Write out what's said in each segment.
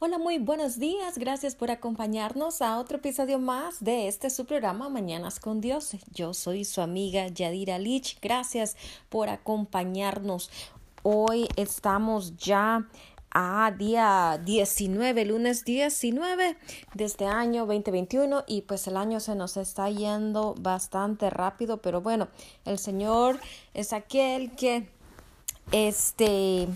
Hola, muy buenos días. Gracias por acompañarnos a otro episodio más de este su programa Mañanas con Dios. Yo soy su amiga Yadira Lich. Gracias por acompañarnos. Hoy estamos ya a día 19, lunes 19 de este año 2021 y pues el año se nos está yendo bastante rápido, pero bueno, el Señor es aquel que este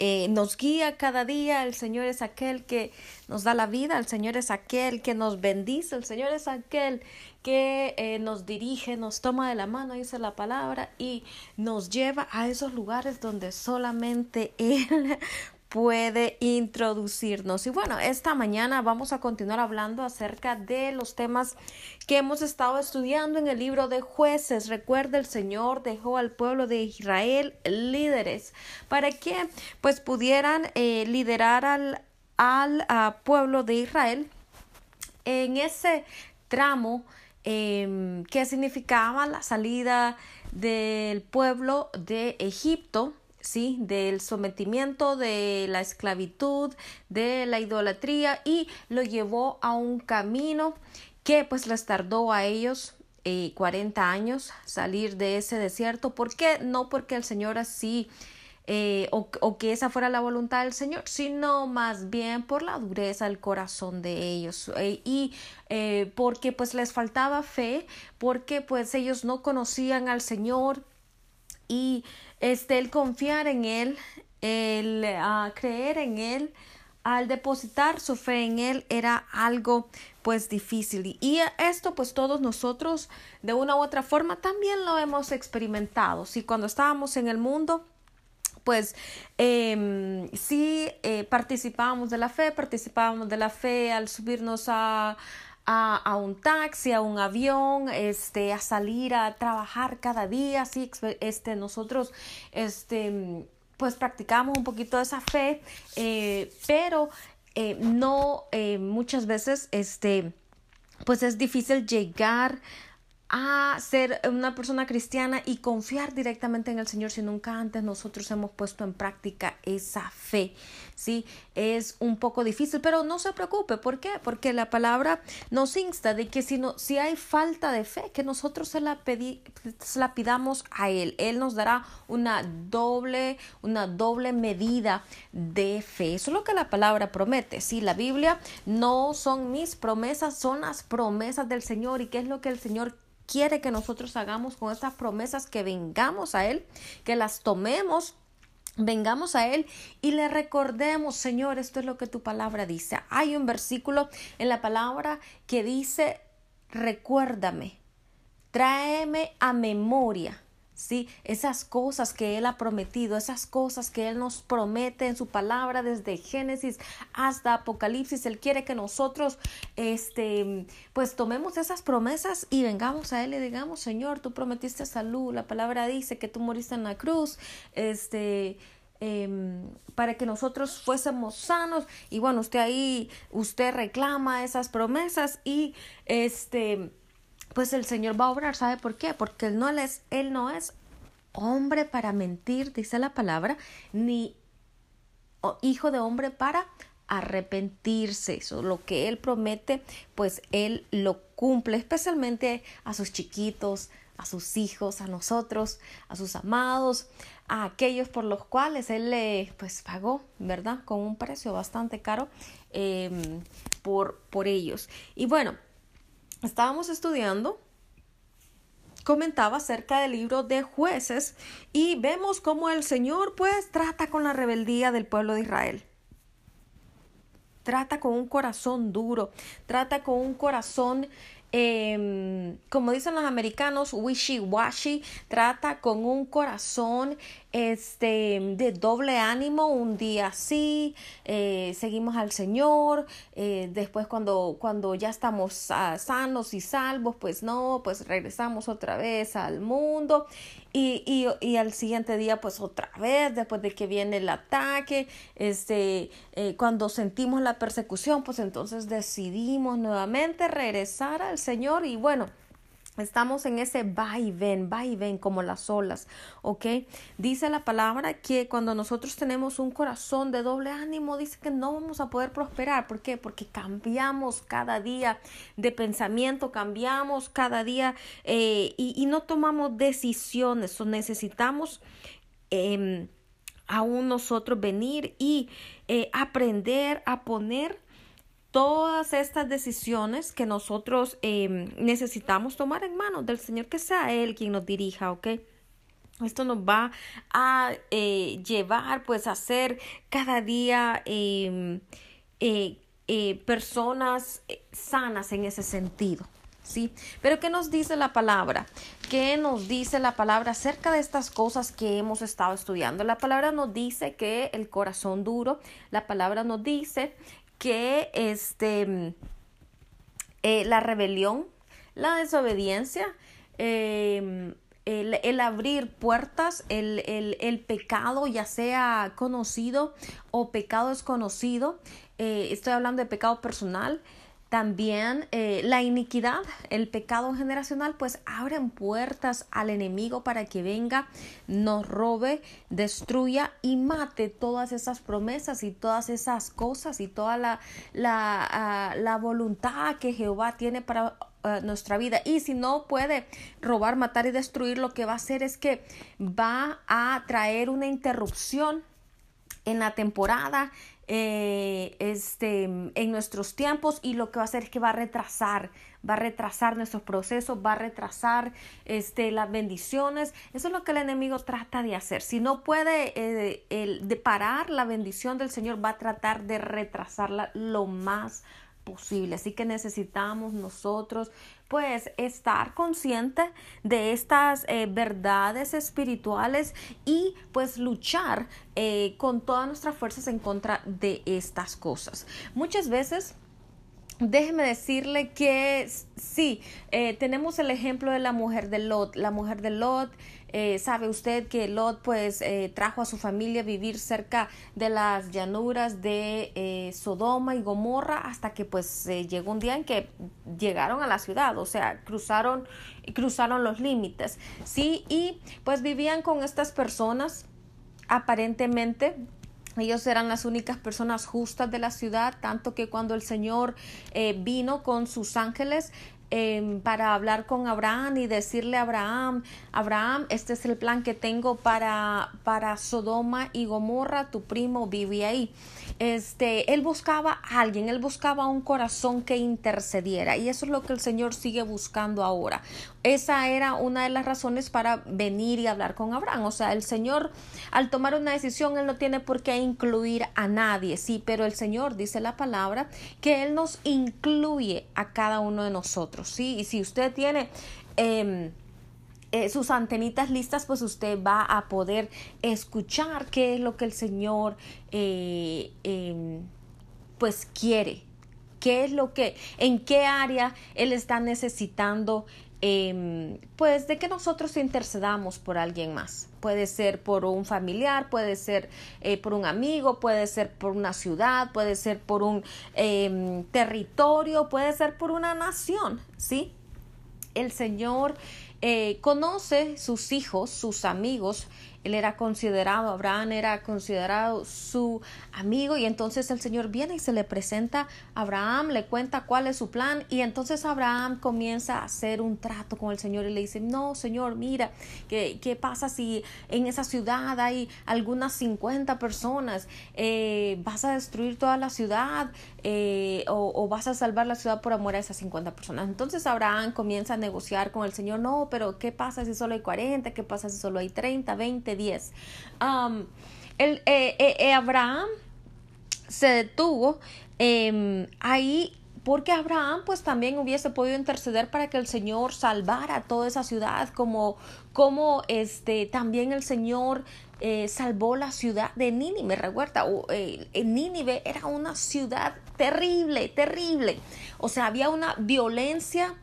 eh, nos guía cada día, el Señor es aquel que nos da la vida, el Señor es aquel que nos bendice, el Señor es aquel que eh, nos dirige, nos toma de la mano, dice la palabra, y nos lleva a esos lugares donde solamente Él puede introducirnos. Y bueno, esta mañana vamos a continuar hablando acerca de los temas que hemos estado estudiando en el libro de jueces. Recuerda, el Señor dejó al pueblo de Israel líderes para que pues pudieran eh, liderar al, al pueblo de Israel en ese tramo em, que significaba la salida del pueblo de Egipto ¿sí? Del sometimiento, de la esclavitud, de la idolatría y lo llevó a un camino que pues les tardó a ellos eh, 40 años salir de ese desierto. ¿Por qué? No porque el Señor así eh, o, o, que esa fuera la voluntad del Señor, sino más bien por la dureza del corazón de ellos eh, y eh, porque pues les faltaba fe, porque pues ellos no conocían al Señor y este, el confiar en Él, el uh, creer en Él, al depositar su fe en Él era algo pues difícil. Y esto pues todos nosotros de una u otra forma también lo hemos experimentado. Si cuando estábamos en el mundo pues eh, sí eh, participábamos de la fe, participábamos de la fe al subirnos a, a, un taxi, a un avión, este, a salir a trabajar cada día, sí, este, nosotros, este, pues practicamos un poquito esa fe, eh, pero eh, no eh, muchas veces, este, pues es difícil llegar a ser una persona cristiana y confiar directamente en el Señor si nunca antes nosotros hemos puesto en práctica esa fe. Sí, es un poco difícil, pero no se preocupe. ¿Por qué? Porque la palabra nos insta de que si, no, si hay falta de fe, que nosotros se la, pedí, se la pidamos a Él. Él nos dará una doble, una doble medida de fe. Eso es lo que la palabra promete. Sí, la Biblia no son mis promesas, son las promesas del Señor. ¿Y qué es lo que el Señor quiere que nosotros hagamos con estas promesas, que vengamos a Él, que las tomemos Vengamos a Él y le recordemos, Señor, esto es lo que tu palabra dice. Hay un versículo en la palabra que dice, recuérdame, tráeme a memoria ¿sí? Esas cosas que Él ha prometido, esas cosas que Él nos promete en su palabra desde Génesis hasta Apocalipsis. Él quiere que nosotros, este, pues tomemos esas promesas y vengamos a Él y digamos, Señor, tú prometiste salud, la palabra dice que tú moriste en la cruz, este, eh, para que nosotros fuésemos sanos y bueno usted ahí usted reclama esas promesas y este pues el Señor va a obrar, ¿sabe por qué? Porque él no es, él no es hombre para mentir, dice la palabra, ni hijo de hombre para arrepentirse. Eso, lo que él promete, pues él lo cumple, especialmente a sus chiquitos, a sus hijos, a nosotros, a sus amados, a aquellos por los cuales él le pues pagó, ¿verdad? Con un precio bastante caro eh, por, por ellos. Y bueno, estábamos estudiando, comentaba acerca del libro de jueces y vemos cómo el Señor pues trata con la rebeldía del pueblo de Israel. Trata con un corazón duro, trata con un corazón eh, como dicen los americanos, wishy-washy, trata con un corazón este, de doble ánimo, un día sí, eh, seguimos al Señor, eh, después cuando, cuando ya estamos sanos y salvos, pues no, pues regresamos otra vez al mundo y, y, y, al siguiente día pues otra vez después de que viene el ataque este eh, cuando sentimos la persecución pues entonces decidimos nuevamente regresar al Señor y bueno Estamos en ese va y ven, va y ven como las olas, ¿ok? Dice la palabra que cuando nosotros tenemos un corazón de doble ánimo, dice que no vamos a poder prosperar. ¿Por qué? Porque cambiamos cada día de pensamiento, cambiamos cada día eh, y, no tomamos decisiones. Necesitamos eh, aún nosotros venir y eh, aprender a poner todas estas decisiones que nosotros em, necesitamos tomar en manos del Señor, que sea Él quien nos dirija, ¿ok? Esto nos va a eh, llevar pues a ser cada día em, eh, eh, personas sanas en ese sentido. ¿Sí? Pero ¿qué nos dice la palabra? ¿Qué nos dice la palabra acerca de estas cosas que hemos estado estudiando? La palabra nos dice que el corazón duro, la palabra nos dice que este, eh, la rebelión, la desobediencia, em, el, abrir puertas, el, el, pecado, ya sea conocido o pecado desconocido, eh, estoy hablando de pecado personal, también eh, la iniquidad, el pecado generacional, pues abren puertas al enemigo para que venga, nos robe, destruya y mate todas esas promesas y todas esas cosas y toda la, la, ah, la voluntad que Jehová tiene para ah, nuestra vida. Y si no puede robar, matar y destruir, lo que va a hacer es que va a traer una interrupción en la temporada, eh, este, en nuestros tiempos y lo que va a hacer es que va a retrasar, va a retrasar nuestros procesos, va a retrasar este, las bendiciones. Eso es lo que el enemigo trata de hacer. Si no puede eh, el, de parar la bendición del Señor, va a tratar de retrasarla lo más posible. Así que necesitamos nosotros pues estar consciente de estas eh, verdades espirituales y pues luchar eh, con todas nuestras fuerzas en contra de estas cosas. Muchas veces Déjeme decirle que sí, eh, tenemos el ejemplo de la mujer de Lot. La mujer de Lot eh, sabe usted que Lot pues eh, trajo a su familia a vivir cerca de las llanuras de Sodoma y Gomorra hasta que pues llegó un día en que llegaron a la ciudad, o sea, cruzaron, cruzaron los límites, ¿sí? Y pues vivían con estas personas aparentemente ellos eran las únicas personas justas de la ciudad, tanto que cuando el Señor vino con sus ángeles, Em, para hablar con Abraham y decirle a Abraham, Abraham, este es el plan que tengo para, para Sodoma y Gomorra, tu primo vive ahí este, él buscaba a alguien, él buscaba un corazón que intercediera y eso es lo que el Señor sigue buscando ahora. Esa era una de las razones para venir y hablar con Abraham. O sea, el Señor al tomar una decisión, él no tiene por qué incluir a nadie, sí, pero el Señor dice la palabra que él nos incluye a cada uno de nosotros, sí, y si usted tiene... Eh, eh, sus antenitas listas, pues usted va a poder escuchar qué es lo que el Señor eh, em, pues quiere, qué es lo que, en qué área Él está necesitando em, pues de que nosotros intercedamos por alguien más. Puede ser por un familiar, puede ser eh, por un amigo, puede ser por una ciudad, puede ser por un em, territorio, puede ser por una nación, ¿sí? El Señor eh, conoce sus hijos, sus amigos, él era considerado, Abraham era considerado su amigo y entonces el Señor viene y se le presenta a Abraham, le cuenta cuál es su plan y entonces Abraham comienza a hacer un trato con el Señor y le dice, no, Señor, mira, ¿qué, qué pasa si en esa ciudad hay algunas 50 personas? Eh, ¿Vas a destruir toda la ciudad eh, o, o vas a salvar la ciudad por amor a esas 50 personas? Entonces Abraham comienza a negociar con el Señor, no, pero ¿qué pasa si solo hay 40? ¿Qué pasa si solo hay 30, 20? 10. el, eh, eh, eh, Abraham se detuvo em, ahí porque Abraham pues también hubiese podido interceder para que el Señor salvara toda esa ciudad como, como este también el Señor salvó la ciudad de Nínive, recuerda, Nínive era una ciudad terrible, terrible, o sea, había una violencia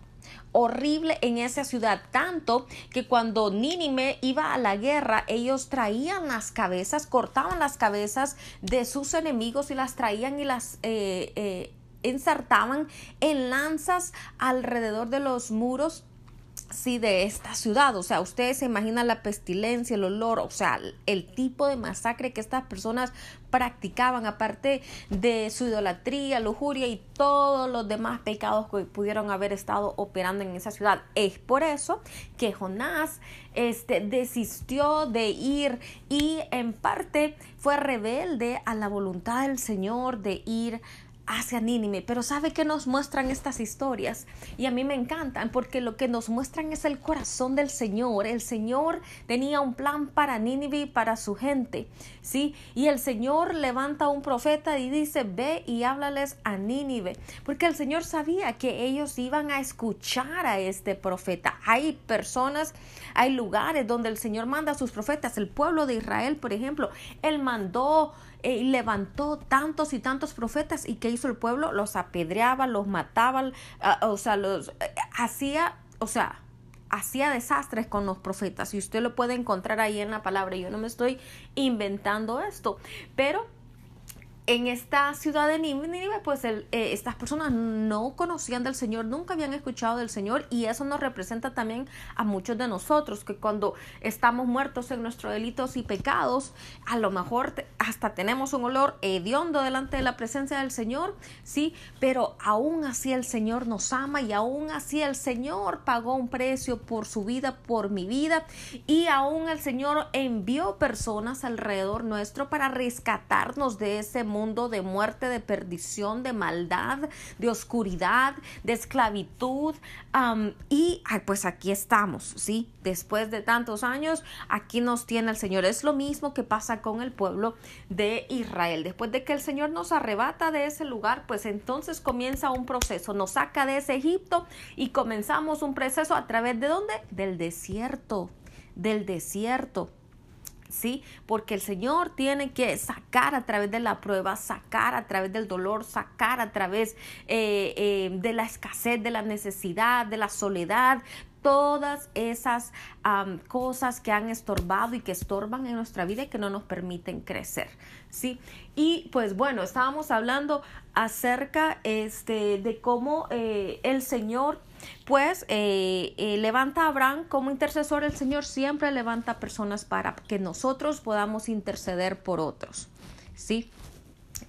horrible en esa ciudad, tanto que cuando Nínive iba a la guerra, ellos traían las cabezas, cortaban las cabezas de sus enemigos y las traían y las eh, eh, ensartaban en lanzas alrededor de los muros sí de esta ciudad. O sea, ustedes se imaginan la pestilencia, el olor, o sea, el tipo de masacre que estas personas practicaban, aparte de su idolatría, lujuria y todos los demás pecados que pudieron haber estado operando en esa ciudad. Es por eso que Jonás este, desistió de ir y en parte fue rebelde a la voluntad del Señor de ir hacia Nínive. Pero ¿sabe qué nos muestran estas historias? Y a mí me encantan porque lo que nos muestran es el corazón del Señor. El Señor tenía un plan para Nínive y para su gente, ¿sí? Y el Señor levanta un profeta y dice, ve y háblales a Nínive. Porque el Señor sabía que ellos iban a escuchar a este profeta. Hay personas, hay lugares donde el Señor manda a sus profetas. El pueblo de Israel, por ejemplo, Él mandó eh, levantó tantos y tantos profetas y que hizo el pueblo, los apedreaba, los mataba, o sea, los eh, hacía, o sea, hacía desastres con los profetas y usted lo puede encontrar ahí en la palabra. Yo no me estoy inventando esto, pero en esta ciudad de Nínive, pues eh, estas personas no conocían del Señor, nunca habían escuchado del Señor y eso nos representa también a muchos de nosotros, que cuando estamos muertos en nuestros delitos y pecados, a lo mejor hasta tenemos un olor hediondo delante de la presencia del Señor, sí, pero aún así el Señor nos ama y aún así el Señor pagó un precio por su vida, por mi vida y aún el Señor envió personas alrededor nuestro para rescatarnos de ese mundo mundo de muerte, de perdición, de maldad, de oscuridad, de esclavitud. y pues aquí estamos, ¿sí? Después de tantos años, aquí nos tiene el Señor. Es lo mismo que pasa con el pueblo de Israel. Después de que el Señor nos arrebata de ese lugar, pues entonces comienza un proceso. Nos saca de ese Egipto y comenzamos un proceso a través de dónde? Del desierto, del desierto. ¿Sí? Porque el Señor tiene que sacar a través de la prueba, sacar a través del dolor, sacar a través eh, eh, de la escasez, de la necesidad, de la soledad, todas esas cosas que han estorbado y que estorban en nuestra vida y que no nos permiten crecer, ¿sí? Y pues bueno, estábamos hablando acerca este, de cómo eh, el Señor pues eh, eh, levanta a Abraham como intercesor, el Señor siempre levanta personas para que nosotros podamos interceder por otros, ¿sí?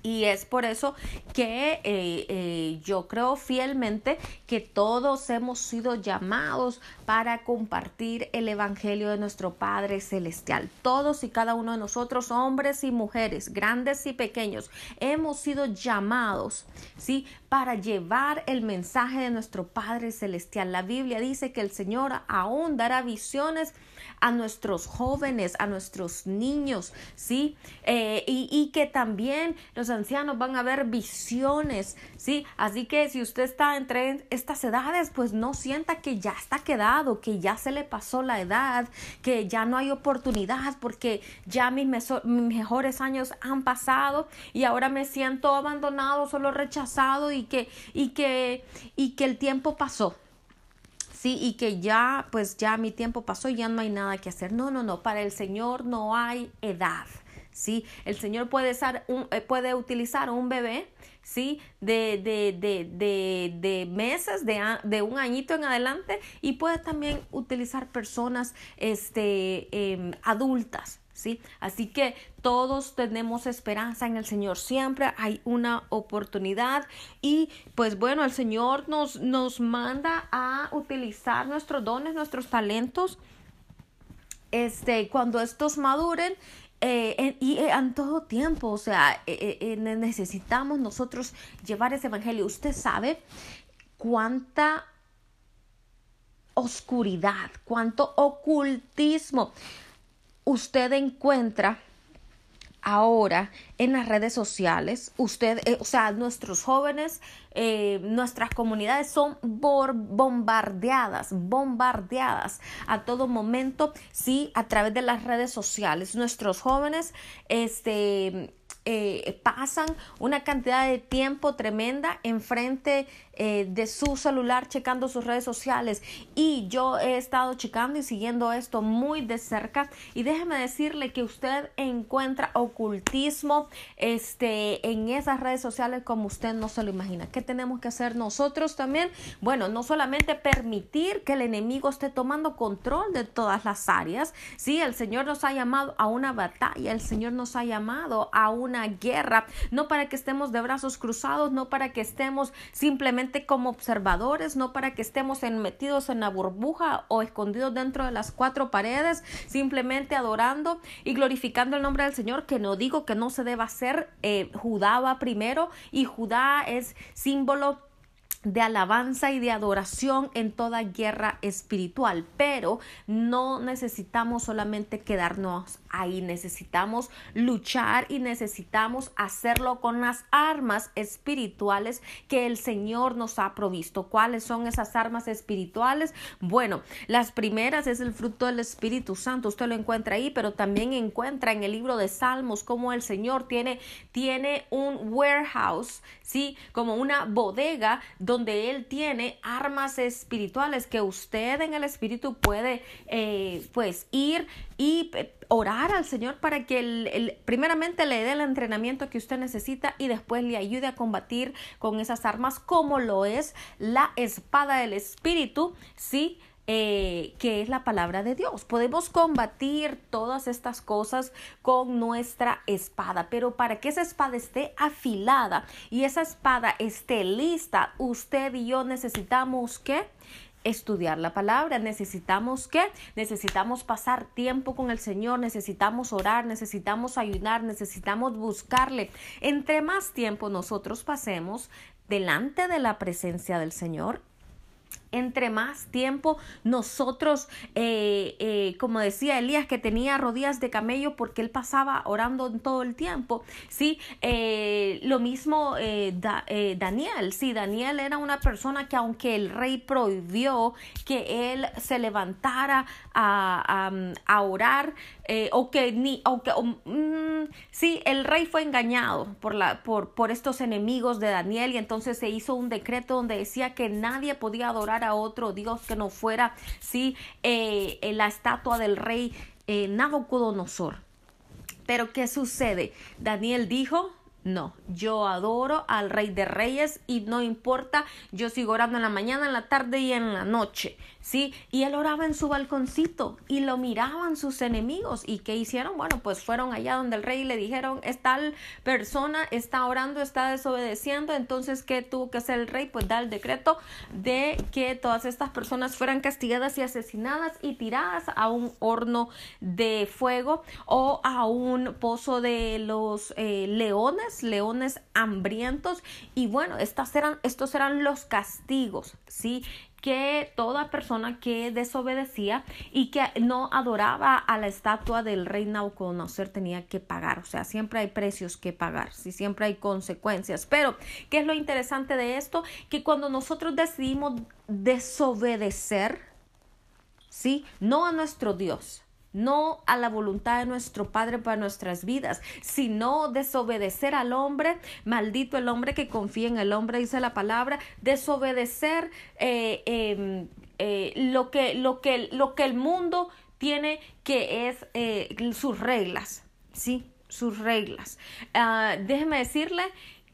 Y es por eso que eh, eh, yo creo fielmente que todos hemos sido llamados para compartir el Evangelio de nuestro Padre Celestial. Todos y cada uno de nosotros, hombres y mujeres, grandes y pequeños, hemos sido llamados, ¿sí? Para llevar el mensaje de nuestro Padre Celestial. La Biblia dice que el Señor aún dará visiones a nuestros jóvenes, a nuestros niños, ¿sí? Eh, y, y, que también los ancianos van a ver visiones, ¿sí? Así que si usted está entre estas edades, pues no sienta que ya está quedado, que ya se le pasó la edad, que ya no hay oportunidad porque ya mis, mis mejores años han pasado y ahora me siento abandonado, solo rechazado y que, y que, y que el tiempo pasó. Sí, y que ya, pues ya mi tiempo pasó y ya no hay nada que hacer. No, no, no, para el Señor no hay edad. Sí, el Señor puede, usar un, eh, puede utilizar un bebé, sí, de, de, de, de, meses, de, de, un añito en adelante, y puede también utilizar personas este, em, adultas, ¿sí? Así que todos tenemos esperanza en el Señor, siempre hay una oportunidad y pues bueno, el Señor nos, nos manda a utilizar nuestros dones, nuestros talentos, este, cuando estos maduren eh, y eh, en todo tiempo, o sea, eh, necesitamos nosotros llevar ese evangelio. Usted sabe cuánta oscuridad, cuánto ocultismo usted encuentra ahora en las redes sociales, usted, eh, o sea, nuestros jóvenes, eh, nuestras comunidades son bombardeadas, bombardeadas a todo momento, sí, a través de las redes sociales. Nuestros jóvenes, este, eh, pasan una cantidad de tiempo tremenda enfrente eh, de su celular checando sus redes sociales y yo he estado checando y siguiendo esto muy de cerca y déjeme decirle que usted encuentra ocultismo este, en esas redes sociales como usted no se lo imagina. ¿Qué tenemos que hacer nosotros también? Bueno, no solamente permitir que el enemigo esté tomando control de todas las áreas, sí, el Señor nos ha llamado a una batalla, el Señor nos ha llamado a una guerra, no para que estemos de brazos cruzados, no para que estemos simplemente como observadores, no para que estemos metidos en la burbuja o escondidos dentro de las cuatro paredes, simplemente adorando y glorificando el nombre del Señor, que no digo que no se deba hacer, eh, Judá va primero y Judá es símbolo de alabanza y de adoración en toda guerra espiritual, pero no necesitamos solamente quedarnos ahí, necesitamos luchar y necesitamos hacerlo con las armas espirituales que el Señor nos ha provisto. ¿Cuáles son esas armas espirituales? Bueno, las primeras es el fruto del Espíritu Santo, usted lo encuentra ahí, pero también encuentra en el libro de Salmos cómo el Señor tiene, tiene un warehouse, ¿sí? Como una bodega donde Él tiene armas espirituales que usted en el Espíritu puede eh, pues ir y eh, orar al Señor para que el, primeramente le dé el entrenamiento que usted necesita y después le ayude a combatir con esas armas como lo es la espada del Espíritu, ¿sí? Eh, que es la palabra de Dios. Podemos combatir todas estas cosas con nuestra espada, pero para que esa espada esté afilada y esa espada esté lista, usted y yo necesitamos que estudiar la palabra. Necesitamos que necesitamos pasar tiempo con el Señor, necesitamos orar, necesitamos ayunar, necesitamos buscarle. Entre más tiempo nosotros pasemos delante de la presencia del Señor, entre más tiempo nosotros, eh, eh, como decía Elías, que tenía rodillas de camello porque él pasaba orando todo el tiempo, ¿sí? Eh, lo mismo Daniel, sí, Daniel era una persona que aunque el rey prohibió que él se levantara a, a, orar, o que ni, o que, mm, sí, el rey fue engañado por, la, por, por estos enemigos de Daniel y entonces se hizo un decreto donde decía que nadie podía adorar a otro Dios que no fuera, sí, eh, la estatua del rey eh, Nabucodonosor. Pero ¿qué sucede? Daniel dijo, no, yo adoro al Rey de Reyes y no importa, yo sigo orando en la mañana, en la tarde y en la noche. ¿Sí? Y él oraba en su balconcito y lo miraban sus enemigos. ¿Y qué hicieron? Bueno, pues fueron allá donde el rey le dijeron, es tal persona está orando, está desobedeciendo, entonces, ¿qué tuvo que hacer el rey? Pues da el decreto de que todas estas personas fueran castigadas y asesinadas y tiradas a un horno de fuego o a un pozo de los eh, leones, leones hambrientos. Y bueno, estas eran, estos eran los castigos, ¿sí? Que toda persona que desobedecía y que no adoraba a la estatua del rey Nauconocer tenía que pagar. O sea, siempre hay precios que pagar, si siempre hay consecuencias. Pero, ¿qué es lo interesante de esto? Que cuando nosotros decidimos desobedecer, ¿sí? No a nuestro Dios, no a la voluntad de nuestro Padre para nuestras vidas, sino desobedecer al hombre, maldito el hombre que confía en el hombre, dice la palabra, desobedecer eh, em, eh, lo, que, lo, que, lo que el mundo tiene que es eh, sus reglas, ¿sí? Sus reglas. Ah, déjeme decirle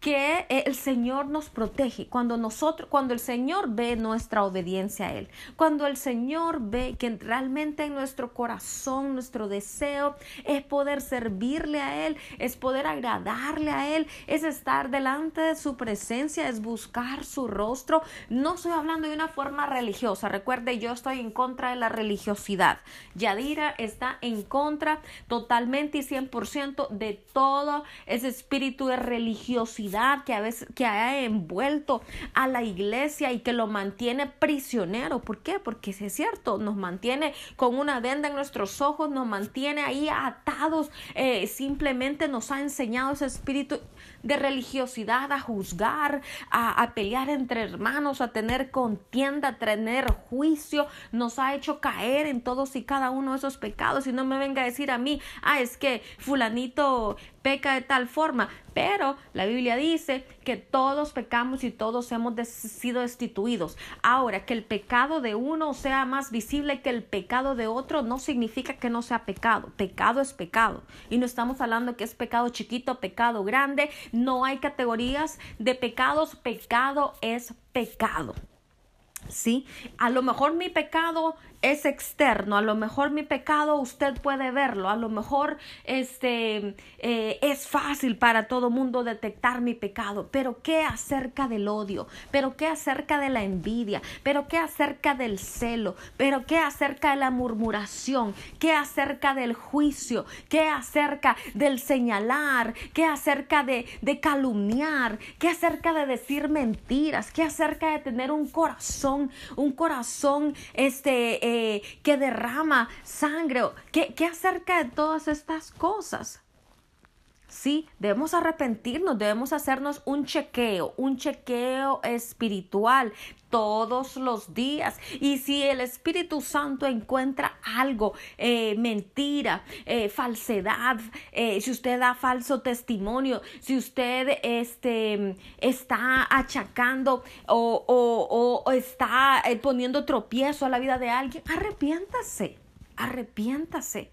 que el Señor nos protege. Cuando nosotros cuando el Señor ve nuestra obediencia a él cuando el Señor ve que realmente en nuestro corazón nuestro deseo es poder servirle a él es poder agradarle a él es estar delante de su presencia es buscar su rostro. No estoy hablando de una forma religiosa. Recuerde yo estoy en contra de la religiosidad. Yadira está en contra totalmente y 100% de todo ese espíritu de religiosidad que a veces que ha envuelto a la iglesia y que lo mantiene prisionero. ¿Por qué? Porque es cierto, nos mantiene con una venda en nuestros ojos, nos mantiene ahí atados, eh, simplemente nos ha enseñado ese espíritu de religiosidad a juzgar, a, a pelear entre hermanos, a tener contienda, a tener juicio, nos ha hecho caer en todos y cada uno de esos pecados y no me venga a decir a mí, ah, es que fulanito peca de tal forma, pero la Biblia dice que todos pecamos y todos hemos sido destituidos. Ahora, que el pecado de uno sea más visible que el pecado de otro no significa que no sea pecado. Pecado es pecado. Y no estamos hablando que es pecado chiquito, pecado grande. No hay categorías de pecados. Pecado es pecado. ¿sí? A lo mejor mi pecado es externo, a lo mejor mi pecado usted puede verlo, a lo mejor este eh, es fácil para todo mundo detectar mi pecado, pero ¿qué acerca del odio? ¿Pero qué acerca de la envidia? ¿Pero qué acerca del celo? ¿Pero qué acerca de la murmuración? ¿Qué acerca del juicio? ¿Qué acerca del señalar? ¿Qué acerca de, de calumniar? ¿Qué acerca de decir mentiras? ¿Qué acerca de tener un corazón, un corazón este eh, que derrama sangre. ¿Qué, ¿Qué acerca de todas estas cosas? Sí, debemos arrepentirnos, debemos hacernos un chequeo, un chequeo espiritual todos los días. Y si el Espíritu Santo encuentra algo, eh, mentira, eh, falsedad, si usted da falso testimonio, si usted este, está achacando o, o, o está poniendo tropiezo a la vida de alguien, arrepiéntase, arrepiéntase.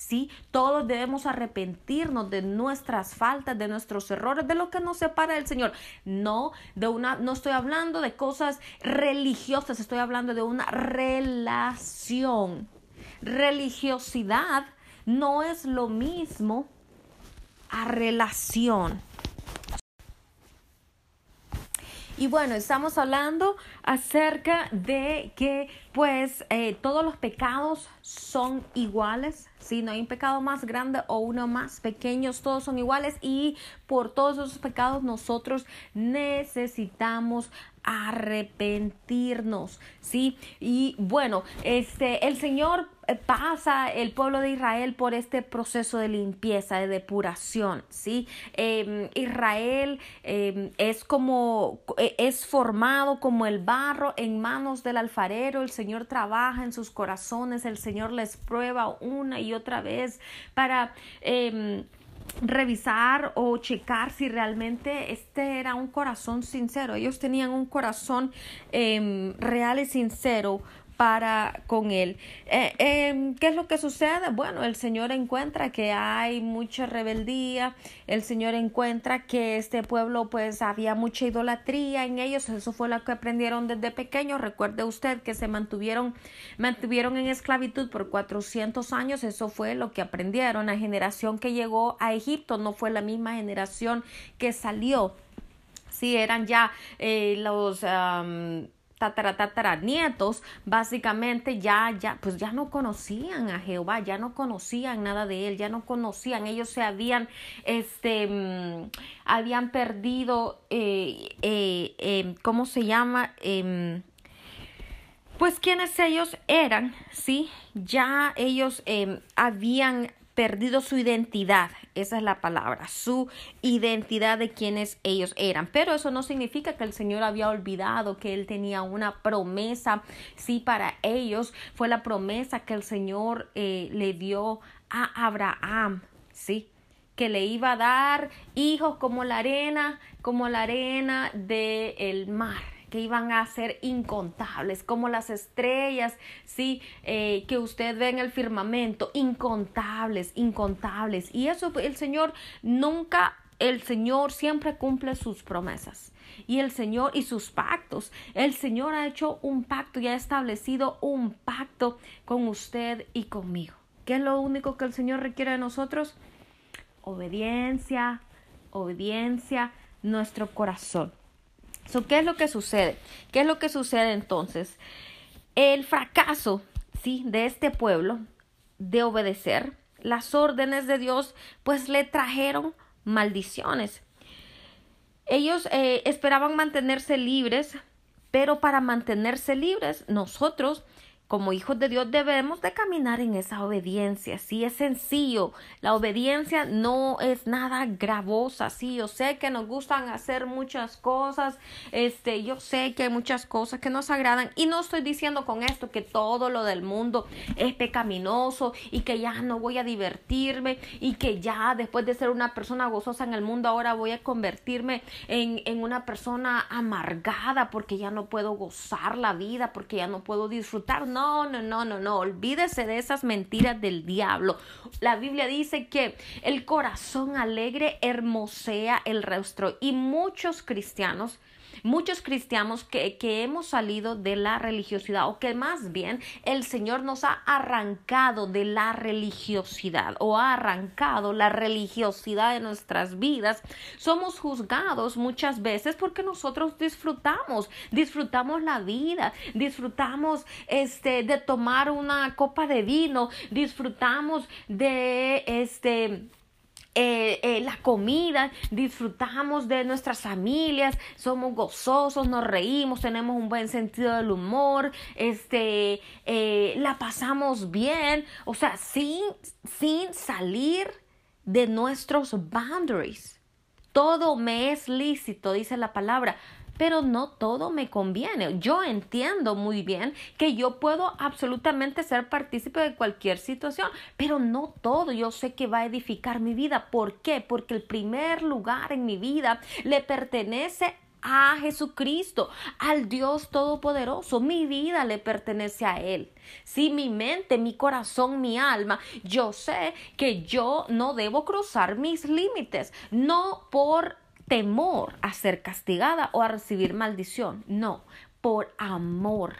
¿Sí? Todos debemos arrepentirnos de nuestras faltas, de nuestros errores, de lo que nos separa del Señor. No, de una, no estoy hablando de cosas religiosas, estoy hablando de una relación. Religiosidad no es lo mismo a relación. Y bueno, estamos hablando acerca de que pues eh, todos los pecados son iguales, si no hay un pecado más grande o uno más pequeño, todos son iguales y por todos esos pecados nosotros necesitamos arrepentirnos, ¿sí? Y bueno, este, el Señor eh, pasa el pueblo de Israel por este proceso de limpieza, de depuración, ¿sí? Em, Israel em, es como, e, es formado como el barro en manos del alfarero, el Señor trabaja en sus corazones, el Señor les prueba una y otra vez para... Em, revisar o checar si realmente este era un corazón sincero. Ellos tenían un corazón eh, real y sincero para con él. Eh, em, ¿Qué es lo que sucede? Bueno, el Señor encuentra que hay mucha rebeldía, el Señor encuentra que este pueblo pues había mucha idolatría en ellos, eso fue lo que aprendieron desde pequeños. Recuerde usted que se mantuvieron, mantuvieron en esclavitud por 400 años, eso fue lo que aprendieron. La generación que llegó a Egipto no fue la misma generación que salió. Sí, eran ya eh, los tatara, nietos, básicamente ya, ya, pues ya no conocían a Jehová, ya no conocían nada de él, ya no conocían, ellos se habían, este, mm, habían perdido, eh, eh, em, ¿cómo se llama? Em, pues quienes ellos eran, ¿sí? Ya ellos em, habían perdido su identidad, esa es la palabra, su identidad de quienes ellos eran. Pero eso no significa que el Señor había olvidado que Él tenía una promesa, sí, para ellos fue la promesa que el Señor eh, le dio a Abraham, sí, que le iba a dar hijos como la arena, como la arena del mar que iban a ser incontables, como las estrellas, sí, eh, que usted ve en el firmamento, incontables, incontables. Y eso el Señor nunca, el Señor siempre cumple sus promesas. Y el Señor y sus pactos. El Señor ha hecho un pacto y ha establecido un pacto con usted y conmigo. ¿Qué es lo único que el Señor requiere de nosotros? Obediencia, obediencia, nuestro corazón. ¿Qué es lo que sucede? ¿Qué es lo que sucede entonces? El fracaso, ¿sí? De este pueblo de obedecer las órdenes de Dios, pues le trajeron maldiciones. Ellos eh, esperaban mantenerse libres, pero para mantenerse libres, nosotros como hijos de Dios debemos de caminar en esa obediencia. Sí, es sencillo. La obediencia no es nada gravosa. Sí, yo sé que nos gustan hacer muchas cosas. Este, yo sé que hay muchas cosas que nos agradan. Y no estoy diciendo con esto que todo lo del mundo es pecaminoso y que ya no voy a divertirme y que ya después de ser una persona gozosa en el mundo ahora voy a convertirme en, en una persona amargada porque ya no puedo gozar la vida, porque ya no puedo disfrutar. No, no, no, no, no, no. Olvídese de esas mentiras del diablo. La Biblia dice que el corazón alegre hermosea el rostro y muchos cristianos muchos cristianos que, que, hemos salido de la religiosidad o que más bien el Señor nos ha arrancado de la religiosidad o ha arrancado la religiosidad de nuestras vidas, somos juzgados muchas veces porque nosotros disfrutamos, disfrutamos la vida, disfrutamos este de tomar una copa de vino, disfrutamos de este eh, eh, la comida, disfrutamos de nuestras familias, somos gozosos, nos reímos, tenemos un buen sentido del humor, este, eh, la pasamos bien, o sea, sin, sin salir de nuestros boundaries. Todo me es lícito, dice la palabra, pero no todo me conviene. Yo entiendo muy bien que yo puedo absolutamente ser partícipe de cualquier situación, pero no todo yo sé que va a edificar mi vida. ¿Por qué? Porque el primer lugar en mi vida le pertenece a Jesucristo, al Dios Todopoderoso. Mi vida le pertenece a Él. Si mi mente, mi corazón, mi alma, yo sé que yo no debo cruzar mis límites, no por temor a ser castigada o a recibir maldición. No, por amor,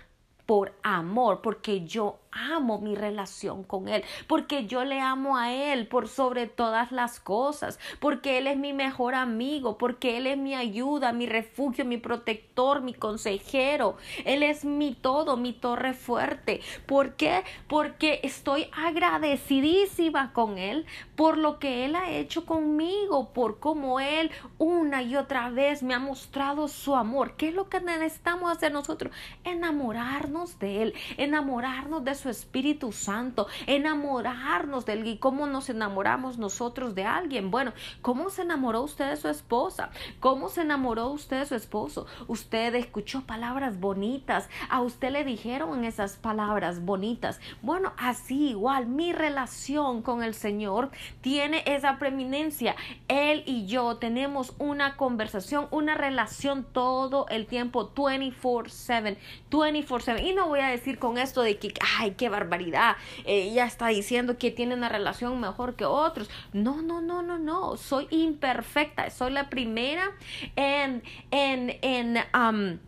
por amor, porque yo amo mi relación con Él, porque yo le amo a Él por sobre todas las cosas, porque Él es mi mejor amigo, porque Él es mi ayuda, mi refugio, mi protector, mi consejero, Él es mi todo, mi torre fuerte. ¿Por qué? Porque estoy agradecidísima con Él por lo que Él ha hecho conmigo, por cómo Él una y otra vez me ha mostrado su amor. ¿Qué es lo que necesitamos hacer nosotros? Enamorarnos de Él, enamorarnos de su Espíritu Santo, enamorarnos de él. ¿Y cómo nos enamoramos nosotros de alguien? Bueno, ¿cómo se enamoró usted de su esposa? ¿Cómo se enamoró usted de su esposo? Usted escuchó palabras bonitas, a usted le dijeron esas palabras bonitas. Bueno, así igual, mi relación con el Señor tiene esa preeminencia. Él y yo tenemos una conversación, una relación todo el tiempo, 24/7, 24/7. Y no voy a decir con esto de que, ay, qué barbaridad, ella está diciendo que tiene una relación mejor que otros. No, no, no, no, no, soy imperfecta, soy la primera en, en, en,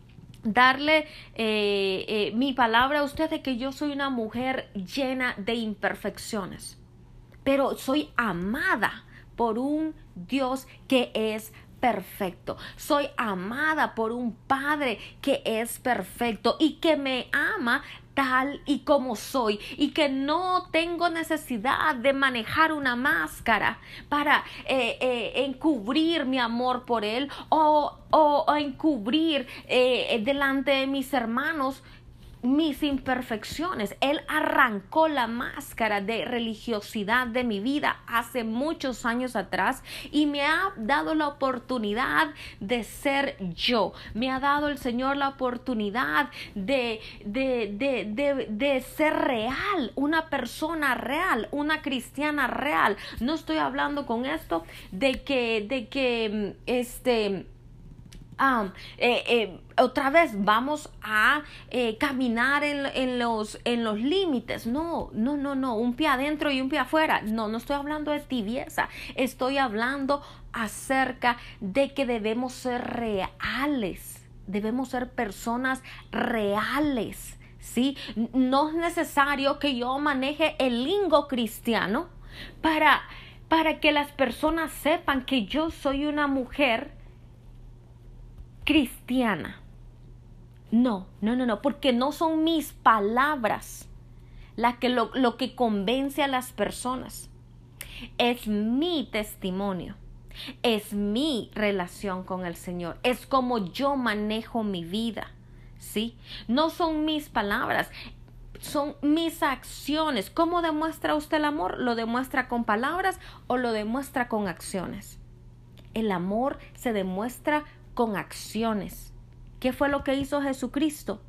darle eh, eh, mi palabra a usted de que yo soy una mujer llena de imperfecciones, pero soy amada por un Dios que es perfecto. Soy amada por un Padre que es perfecto y que me ama tal y como soy y que no tengo necesidad de manejar una máscara para eh, eh, encubrir mi amor por él o, o, encubrir eh, delante de mis hermanos mis imperfecciones. Él arrancó la máscara de religiosidad de mi vida hace muchos años atrás y me ha dado la oportunidad de ser yo. Me ha dado el Señor la oportunidad de, de, de, de, de ser real, una persona real, una cristiana real. No estoy hablando con esto de que, de que, este, eh, eh, otra vez vamos a eh, caminar en, los, en los límites. No, no, no, no, un pie adentro y un pie afuera. No, no estoy hablando de tibieza, estoy hablando acerca de que debemos ser reales, debemos ser personas reales. ¿Sí? No es necesario que yo maneje el lingo cristiano para, para que las personas sepan que yo soy una mujer cristiana. No, no, no, no, porque no son mis palabras la que lo, lo que convence a las personas. Es mi testimonio. Es mi relación con el Señor. Es como yo manejo mi vida. ¿Sí? No son mis palabras. son mis acciones. ¿Cómo demuestra usted el amor? ¿Lo demuestra con palabras o lo demuestra con acciones? El amor se demuestra con acciones. ¿Qué fue lo que hizo Jesucristo?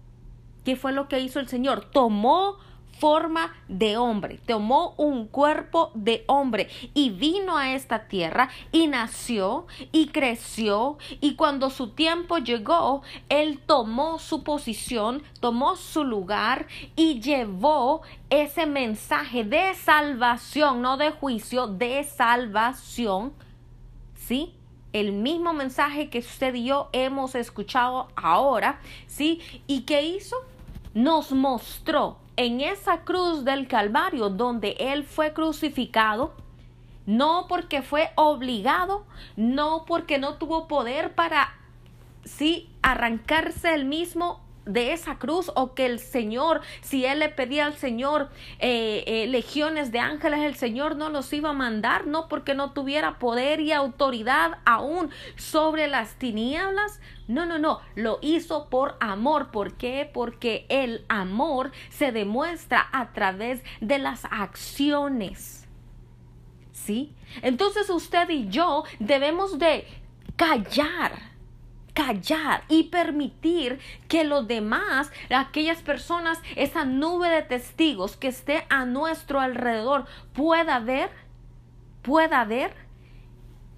¿Qué fue lo que hizo el Señor? Tomó forma de hombre, tomó un cuerpo de hombre y vino a esta tierra y nació y creció y cuando su tiempo llegó, él tomó su posición, tomó su lugar y llevó ese mensaje de salvación, no de juicio, de salvación, ¿sí? El mismo mensaje que usted y yo hemos escuchado ahora, ¿sí? ¿Y qué hizo? Nos mostró en esa cruz del Calvario donde Él fue crucificado, no porque fue obligado, no porque no tuvo poder para, sí, arrancarse el mismo de esa cruz o que el Señor, si él le pedía al Señor eh, eh, legiones de ángeles, el Señor no los iba a mandar, no porque no tuviera poder y autoridad aún sobre las tinieblas. No, no, no, lo hizo por amor. ¿Por qué? Porque el amor se demuestra a través de las acciones. ¿Sí? Entonces usted y yo debemos de callar callar y permitir que los demás, aquellas personas, esa nube de testigos que esté a nuestro alrededor pueda ver, pueda ver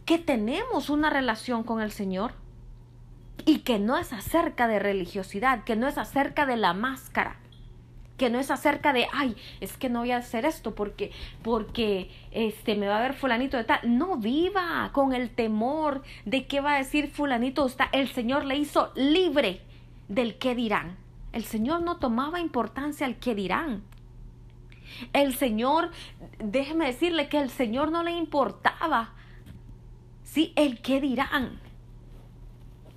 que tenemos una relación con el Señor y que no es acerca de religiosidad, que no es acerca de la máscara, que no es acerca de, ay, es que no voy a hacer esto porque, porque, este, me va a ver fulanito de tal. No viva con el temor de qué va a decir fulanito. Está, el Señor le hizo libre del qué dirán. El Señor no tomaba importancia al qué dirán. El Señor, déjeme decirle que el Señor no le importaba, sí, el qué dirán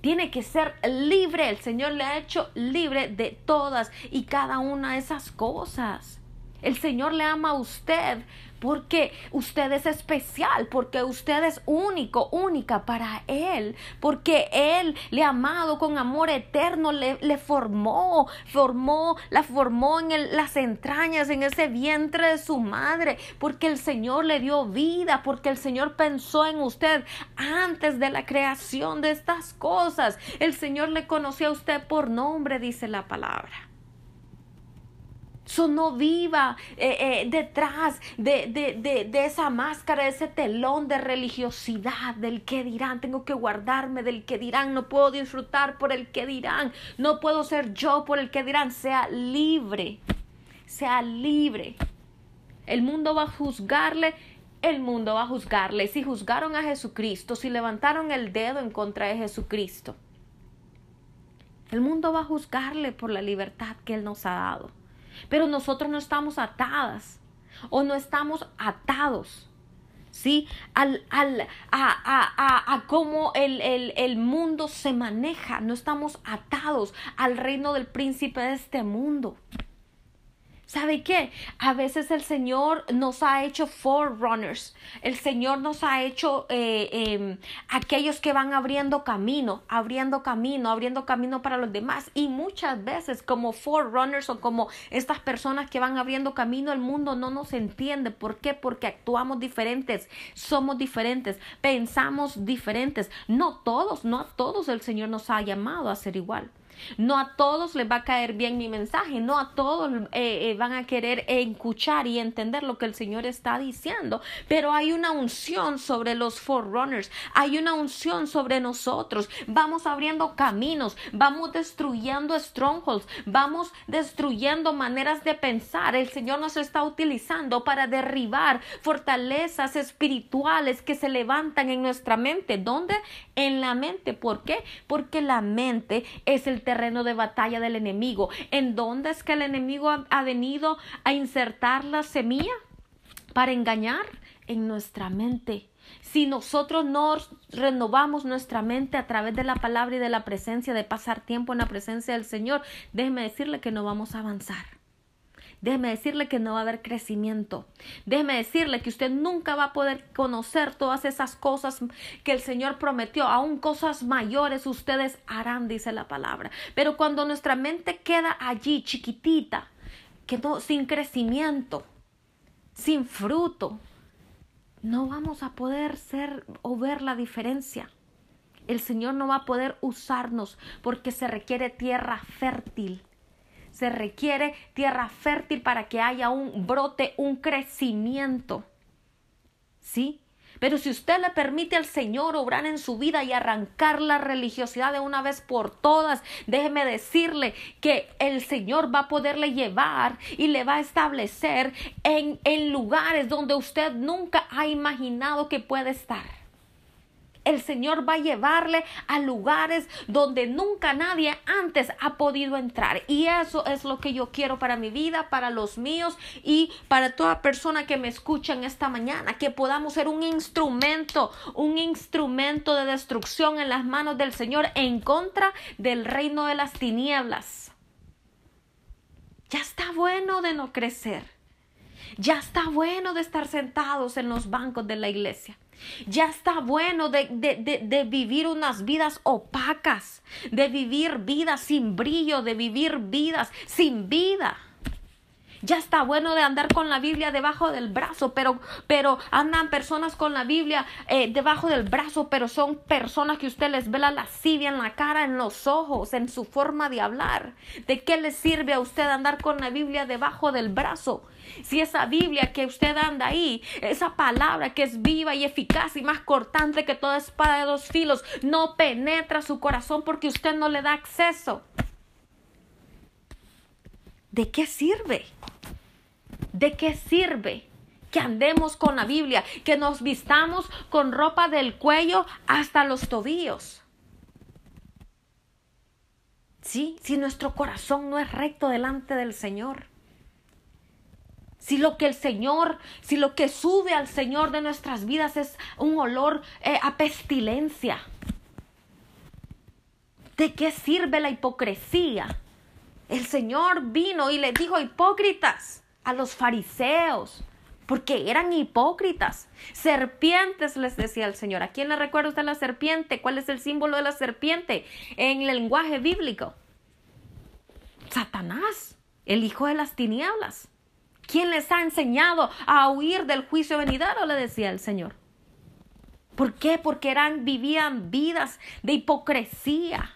tiene que ser libre. El Señor le ha hecho libre de todas y cada una de esas cosas. El Señor le ama a usted porque usted es especial, porque usted es único, única para Él, porque Él le ha amado con amor eterno, le, formó, formó, la formó en las entrañas, en ese vientre de su madre, porque el Señor le dio vida, porque el Señor pensó en usted antes de la creación de estas cosas. El Señor le conoció a usted por nombre, dice la palabra. So no viva eh, eh, detrás de, de, de, esa máscara, de ese telón de religiosidad, del que dirán, tengo que guardarme del que dirán, no puedo disfrutar por el que dirán, no puedo ser yo por el que dirán, sea libre, sea libre. El mundo va a juzgarle, el mundo va a juzgarle. Si juzgaron a Jesucristo, si levantaron el dedo en contra de Jesucristo, el mundo va a juzgarle por la libertad que Él nos ha dado. Pero nosotros no estamos atadas o no estamos atados. ¿Sí? Al, al, a, a, a, cómo el, el, el mundo se maneja. No estamos atados al reino del príncipe de este mundo. ¿Sabe qué? A veces el Señor nos ha hecho forerunners. El Señor nos ha hecho eh, em, aquellos que van abriendo camino, abriendo camino, abriendo camino para los demás. Y muchas veces como forerunners o como estas personas que van abriendo camino, el mundo no nos entiende. ¿Por qué? Porque actuamos diferentes, somos diferentes, pensamos diferentes. No todos, no a todos el Señor nos ha llamado a ser igual. No a todos les va a caer bien mi mensaje, no a todos eh, eh, van a querer escuchar y entender lo que el Señor está diciendo, pero hay una unción sobre los forerunners, hay una unción sobre nosotros, vamos abriendo caminos, vamos destruyendo strongholds, vamos destruyendo maneras de pensar. El Señor nos está utilizando para derribar fortalezas espirituales que se levantan en nuestra mente. ¿Dónde? En la mente. ¿Por qué? Porque la mente es el terreno de batalla del enemigo. ¿En dónde es que el enemigo ha, venido a insertar la semilla? Para engañar en nuestra mente. Si nosotros no renovamos nuestra mente a través de la palabra y de la presencia, de pasar tiempo en la presencia del Señor, déjeme decirle que no vamos a avanzar. Déjeme decirle que no va a haber crecimiento. Déjeme decirle que usted nunca va a poder conocer todas esas cosas que el Señor prometió. Aún cosas mayores ustedes harán, dice la palabra. Pero cuando nuestra mente queda allí chiquitita, que no, sin crecimiento, sin fruto, no vamos a poder ser o ver la diferencia. El Señor no va a poder usarnos porque se requiere tierra fértil. Se requiere tierra fértil para que haya un brote, un crecimiento. ¿Sí? Pero si usted le permite al Señor obrar en su vida y arrancar la religiosidad de una vez por todas, déjeme decirle que el Señor va a poderle llevar y le va a establecer en, en lugares donde usted nunca ha imaginado que puede estar. El Señor va a llevarle a lugares donde nunca nadie antes ha podido entrar. Y eso es lo que yo quiero para mi vida, para los míos y para toda persona que me escucha en esta mañana. Que podamos ser un instrumento, un instrumento de destrucción en las manos del Señor en contra del reino de las tinieblas. Ya está bueno de no crecer. Ya está bueno de estar sentados en los bancos de la iglesia. Ya está bueno de, de, de, vivir unas vidas opacas, de vivir vidas sin brillo, de vivir vidas sin vida. Ya está bueno de andar con la Biblia debajo del brazo, pero, pero andan personas con la Biblia eh, debajo del brazo, pero son personas que usted les ve la lascivia en la cara, en los ojos, en su forma de hablar. ¿De qué le sirve a usted andar con la Biblia debajo del brazo? Si esa Biblia que usted anda ahí, esa palabra que es viva y eficaz y más cortante que toda espada de dos filos, no penetra su corazón porque usted no le da acceso. ¿De qué sirve? ¿De qué sirve? que andemos con la Biblia, que nos vistamos con ropa del cuello hasta los tobillos. Sí, si nuestro corazón no es recto delante del Señor si lo que el Señor, si lo que sube al Señor de nuestras vidas es un olor eh, a pestilencia. ¿De qué sirve la hipocresía? El Señor vino y le dijo hipócritas a los fariseos, porque eran hipócritas. Serpientes les decía el Señor. ¿A quién le recuerda usted la serpiente? ¿Cuál es el símbolo de la serpiente en el lenguaje bíblico? Satanás, el hijo de las tinieblas. ¿Quién les ha enseñado a huir del juicio venidero? Le decía el Señor. ¿Por qué? Porque eran, vivían vidas de hipocresía.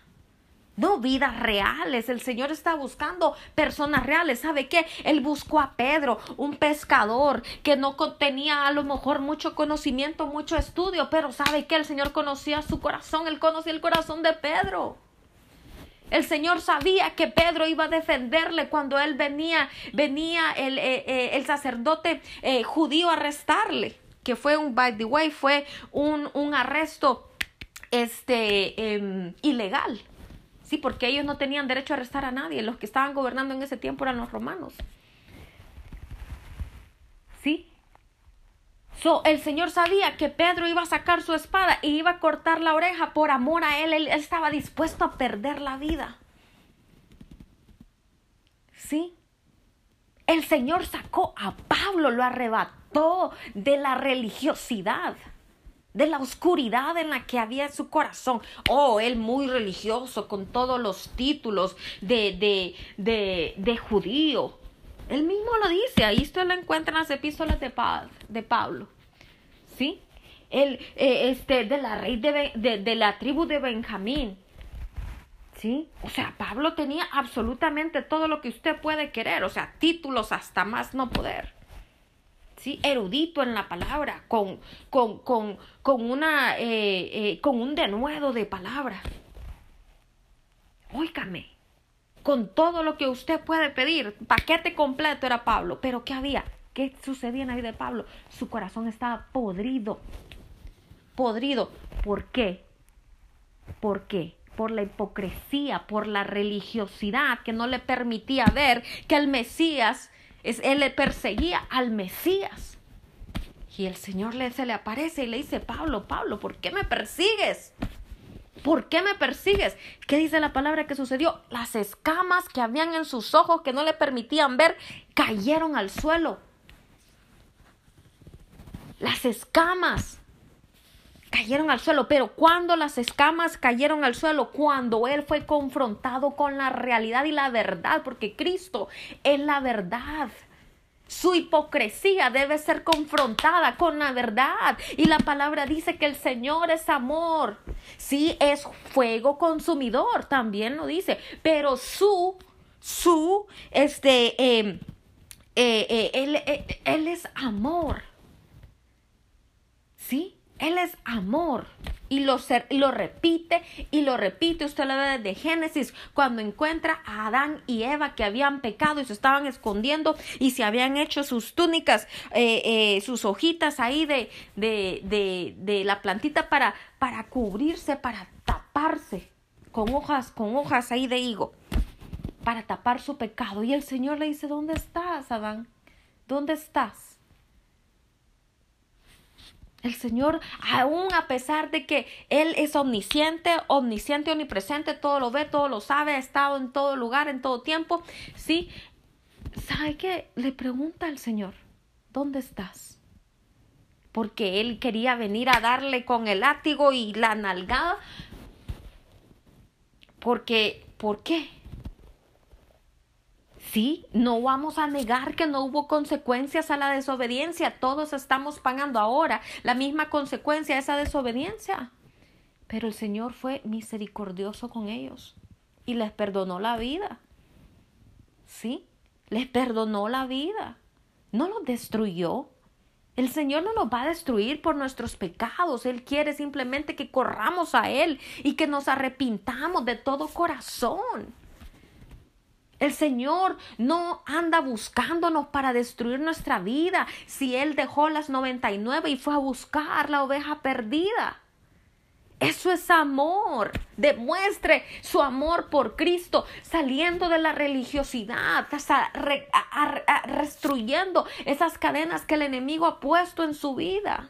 No vidas reales. El Señor está buscando personas reales. ¿Sabe qué? Él buscó a Pedro, un pescador que no tenía a lo mejor mucho conocimiento, mucho estudio, pero ¿sabe qué? El Señor conocía su corazón. Él conocía el corazón de Pedro. El Señor sabía que Pedro iba a defenderle cuando él venía, venía el, eh, eh, el sacerdote eh, judío a arrestarle, que fue un, by the way, fue un, un arresto este, em, ilegal. Sí, porque ellos no tenían derecho a arrestar a nadie. Los que estaban gobernando en ese tiempo eran los romanos. ¿Sí? el Señor sabía que Pedro iba a sacar su espada y iba a cortar la oreja por amor a él. Él, estaba dispuesto a perder la vida. ¿Sí? El Señor sacó a Pablo, lo arrebató de la religiosidad, de la oscuridad en la que había su corazón. Oh, él muy religioso, con todos los títulos de, de, de, de judío. Él mismo lo dice, ahí usted lo encuentra en las epístolas de, de Pablo. ¿Sí? El, eh, este, de la rey de, de, la tribu de Benjamín. ¿Sí? O sea, Pablo tenía absolutamente todo lo que usted puede querer, o sea, títulos hasta más no poder. Erudito en la palabra, con, con, con, con, una, eh, eh, con un denuedo de palabra. Óigame, con todo lo que usted puede pedir. Paquete completo era Pablo. Pero ¿qué había? ¿Qué sucedía en la vida de Pablo? Su corazón estaba podrido. Podrido. ¿Por qué? ¿Por qué? Por la hipocresía, por la religiosidad que no le permitía ver que el Mesías, es, él le perseguía al Mesías. Y el Señor le, se le aparece y le dice, Pablo, Pablo, ¿por qué me persigues? ¿Por qué me persigues? ¿Qué dice la palabra que sucedió? Las escamas que habían en sus ojos que no le permitían ver cayeron al suelo. Las escamas. Cayeron al suelo, pero cuando las escamas cayeron al suelo, cuando él fue confrontado con la realidad y la verdad, porque Cristo es la verdad. Su hipocresía debe ser confrontada con la verdad. Y la palabra dice que el Señor es amor. Sí, es fuego consumidor, también lo dice. Pero su, su, este, em, eh, eh, él, eh, él es amor. ¿Sí? Él es amor. Y lo, lo, repite y lo repite. Usted lo ve desde Génesis, cuando encuentra a Adán y Eva que habían pecado y se estaban escondiendo y se habían hecho sus túnicas, sus hojitas ahí de, de, de, de, la plantita para, para cubrirse, para taparse, con hojas, con hojas ahí de higo para tapar su pecado. Y el Señor le dice, ¿dónde estás, Adán? ¿Dónde estás? El Señor, aún a pesar de que Él es omnisciente, omnisciente, omnipresente, todo lo ve, todo lo sabe, ha estado en todo lugar, en todo tiempo, ¿sí? ¿Sabe qué? Le pregunta al Señor, ¿dónde estás? Porque Él quería venir a darle con el látigo y la nalgada. Porque, ¿por qué? Sí, no vamos a negar que no hubo consecuencias a la desobediencia. Todos estamos pagando ahora la misma consecuencia a esa desobediencia. Pero el Señor fue misericordioso con ellos y les perdonó la vida. Sí, les perdonó la vida. No los destruyó. El Señor no nos va a destruir por nuestros pecados. Él quiere simplemente que corramos a Él y que nos arrepintamos de todo corazón. El Señor no anda buscándonos para destruir nuestra vida si Él dejó las 99 y fue a buscar la oveja perdida. Eso es amor. Demuestre su amor por Cristo, saliendo de la religiosidad, destruyendo esas cadenas que el enemigo ha puesto en su vida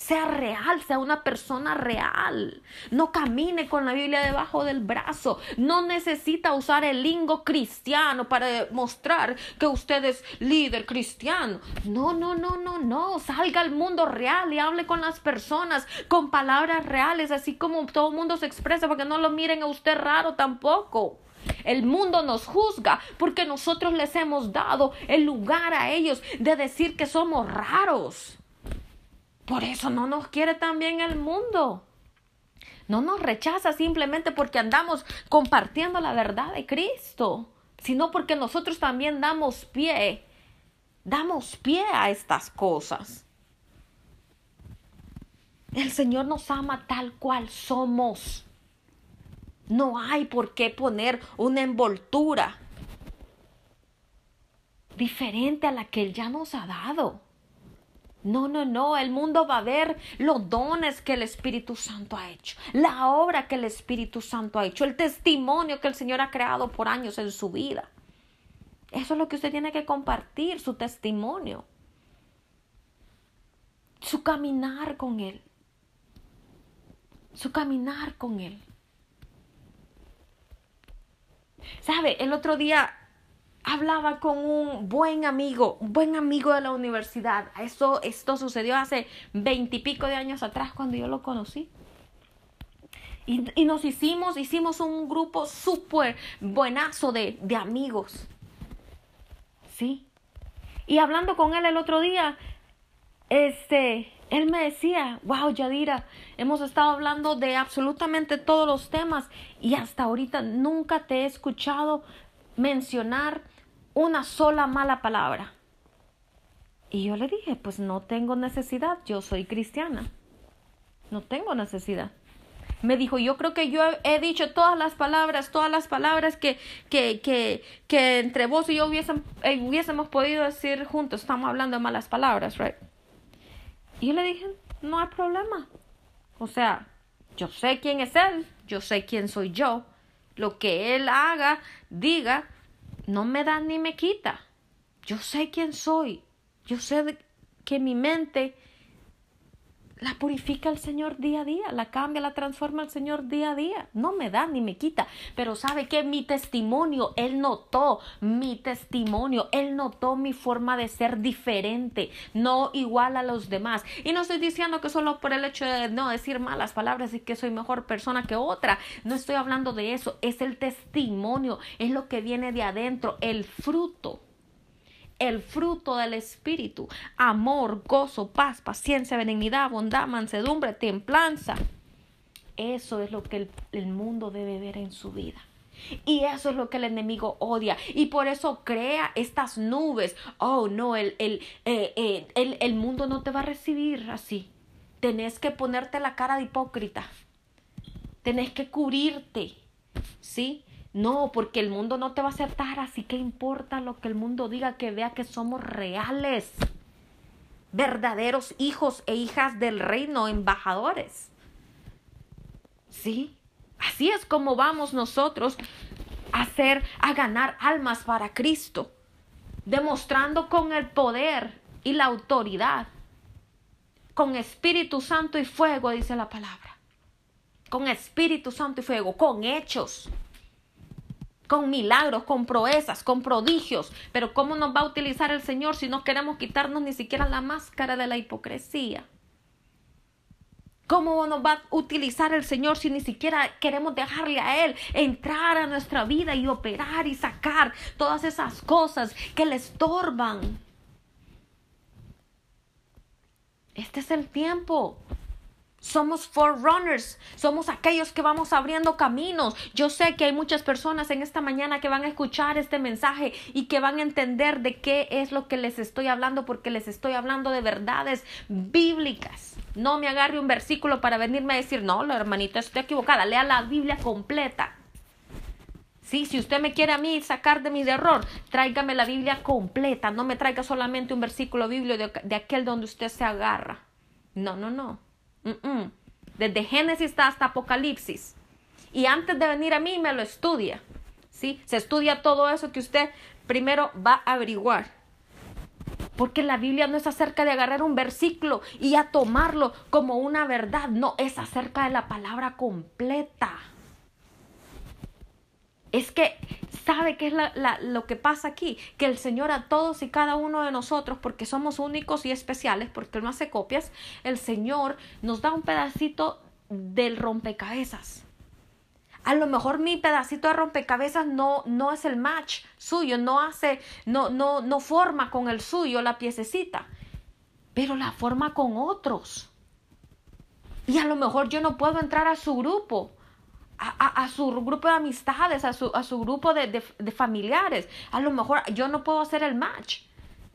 sea real, sea una persona real. No camine con la Biblia debajo del brazo. No necesita usar el lingo cristiano para demostrar que usted es líder cristiano. No, no, no, no, no. Salga al mundo real y hable con las personas con palabras reales, así como todo el mundo se expresa, porque no lo miren a usted raro tampoco. El mundo nos juzga porque nosotros les hemos dado el lugar a ellos de decir que somos raros. Por eso no nos quiere también el mundo. No nos rechaza simplemente porque andamos compartiendo la verdad de Cristo, sino porque nosotros también damos pie, damos pie a estas cosas. El Señor nos ama tal cual somos. No hay por qué poner una envoltura diferente a la que Él ya nos ha dado. No, no, no, el mundo va a ver los dones que el Espíritu Santo ha hecho, la obra que el Espíritu Santo ha hecho, el testimonio que el Señor ha creado por años en su vida. Eso es lo que usted tiene que compartir, su testimonio, su caminar con Él, su caminar con Él. ¿Sabe? El otro día hablaba con un buen amigo, un buen amigo de la universidad. Esto, esto sucedió hace veintipico de años atrás cuando yo lo conocí. Y, y nos hicimos, hicimos un grupo súper buenazo de, de amigos. Sí. Y hablando con él el otro día, este, él me decía, wow, Yadira, hemos estado hablando de absolutamente todos los temas y hasta ahorita nunca te he escuchado mencionar una sola mala palabra. Y yo le dije, pues no tengo necesidad, yo soy cristiana. No tengo necesidad. Me dijo, yo creo que yo he, dicho todas las palabras, todas las palabras que, que, que, que entre vos y yo hubiesen, eh, hubiésemos podido decir juntos. Estamos hablando de malas palabras, right? Y yo le dije, no hay problema. O sea, yo sé quién es él, yo sé quién soy yo. Lo que él haga, diga, no me da ni me quita. Yo sé quién soy. Yo sé que mi mente La purifica el Señor día a día, la cambia, la transforma el Señor día a día. No me da ni me quita, pero sabe que mi testimonio, Él notó mi testimonio, Él notó mi forma de ser diferente, no igual a los demás. Y no estoy diciendo que solo por el hecho de no decir malas palabras y que soy mejor persona que otra, no estoy hablando de eso, es el testimonio, es lo que viene de adentro, el fruto el fruto del Espíritu, amor, gozo, paz, paciencia, benignidad, bondad, mansedumbre, templanza. Eso es lo que el, mundo debe ver en su vida. Y eso es lo que el enemigo odia. Y por eso crea estas nubes. Oh, no, el, el, eh, eh, el, el mundo no te va a recibir así. Tenés que ponerte la cara de hipócrita. Tenés que cubrirte. ¿Sí? No, porque el mundo no te va a aceptar, así que importa lo que el mundo diga, que vea que somos reales, verdaderos hijos e hijas del reino, embajadores. ¿Sí? Así es como vamos nosotros a hacer, a ganar almas para Cristo, demostrando con el poder y la autoridad, con Espíritu Santo y fuego, dice la palabra, con Espíritu Santo y fuego, con hechos con milagros, con proezas, con prodigios. Pero ¿cómo nos va a utilizar el Señor si no queremos quitarnos ni siquiera la máscara de la hipocresía? ¿Cómo nos va a utilizar el Señor si ni siquiera queremos dejarle a Él entrar a nuestra vida y operar y sacar todas esas cosas que le estorban? Este es el tiempo. Somos forerunners, somos aquellos que vamos abriendo caminos. Yo sé que hay muchas personas en esta mañana que van a escuchar este mensaje y que van a entender de qué es lo que les estoy hablando porque les estoy hablando de verdades bíblicas. No me agarre un versículo para venirme a decir, no, la hermanita estoy equivocada, lea la Biblia completa. Sí, si usted me quiere a mí sacar de mi error, tráigame la Biblia completa, no me traiga solamente un versículo bíblico de, de aquel donde usted se agarra. No, no, no. Desde Génesis hasta Apocalipsis. Y antes de venir a mí me lo estudia. ¿sí? Se estudia todo eso que usted primero va a averiguar. Porque la Biblia no es acerca de agarrar un versículo y a tomarlo como una verdad. No, es acerca de la palabra completa. Es que, ¿sabe qué es lo que pasa aquí? Que el Señor a todos y cada uno de nosotros, porque somos únicos y especiales, porque Él no hace copias, el Señor nos da un pedacito del rompecabezas. A lo mejor mi pedacito de rompecabezas no, no es el match suyo, no hace, no, no, no forma con el suyo la piececita, pero la forma con otros. Y a lo mejor yo no puedo entrar a su grupo, a, su grupo de amistades, a su, a su grupo de, de, familiares. A lo mejor yo no puedo hacer el match,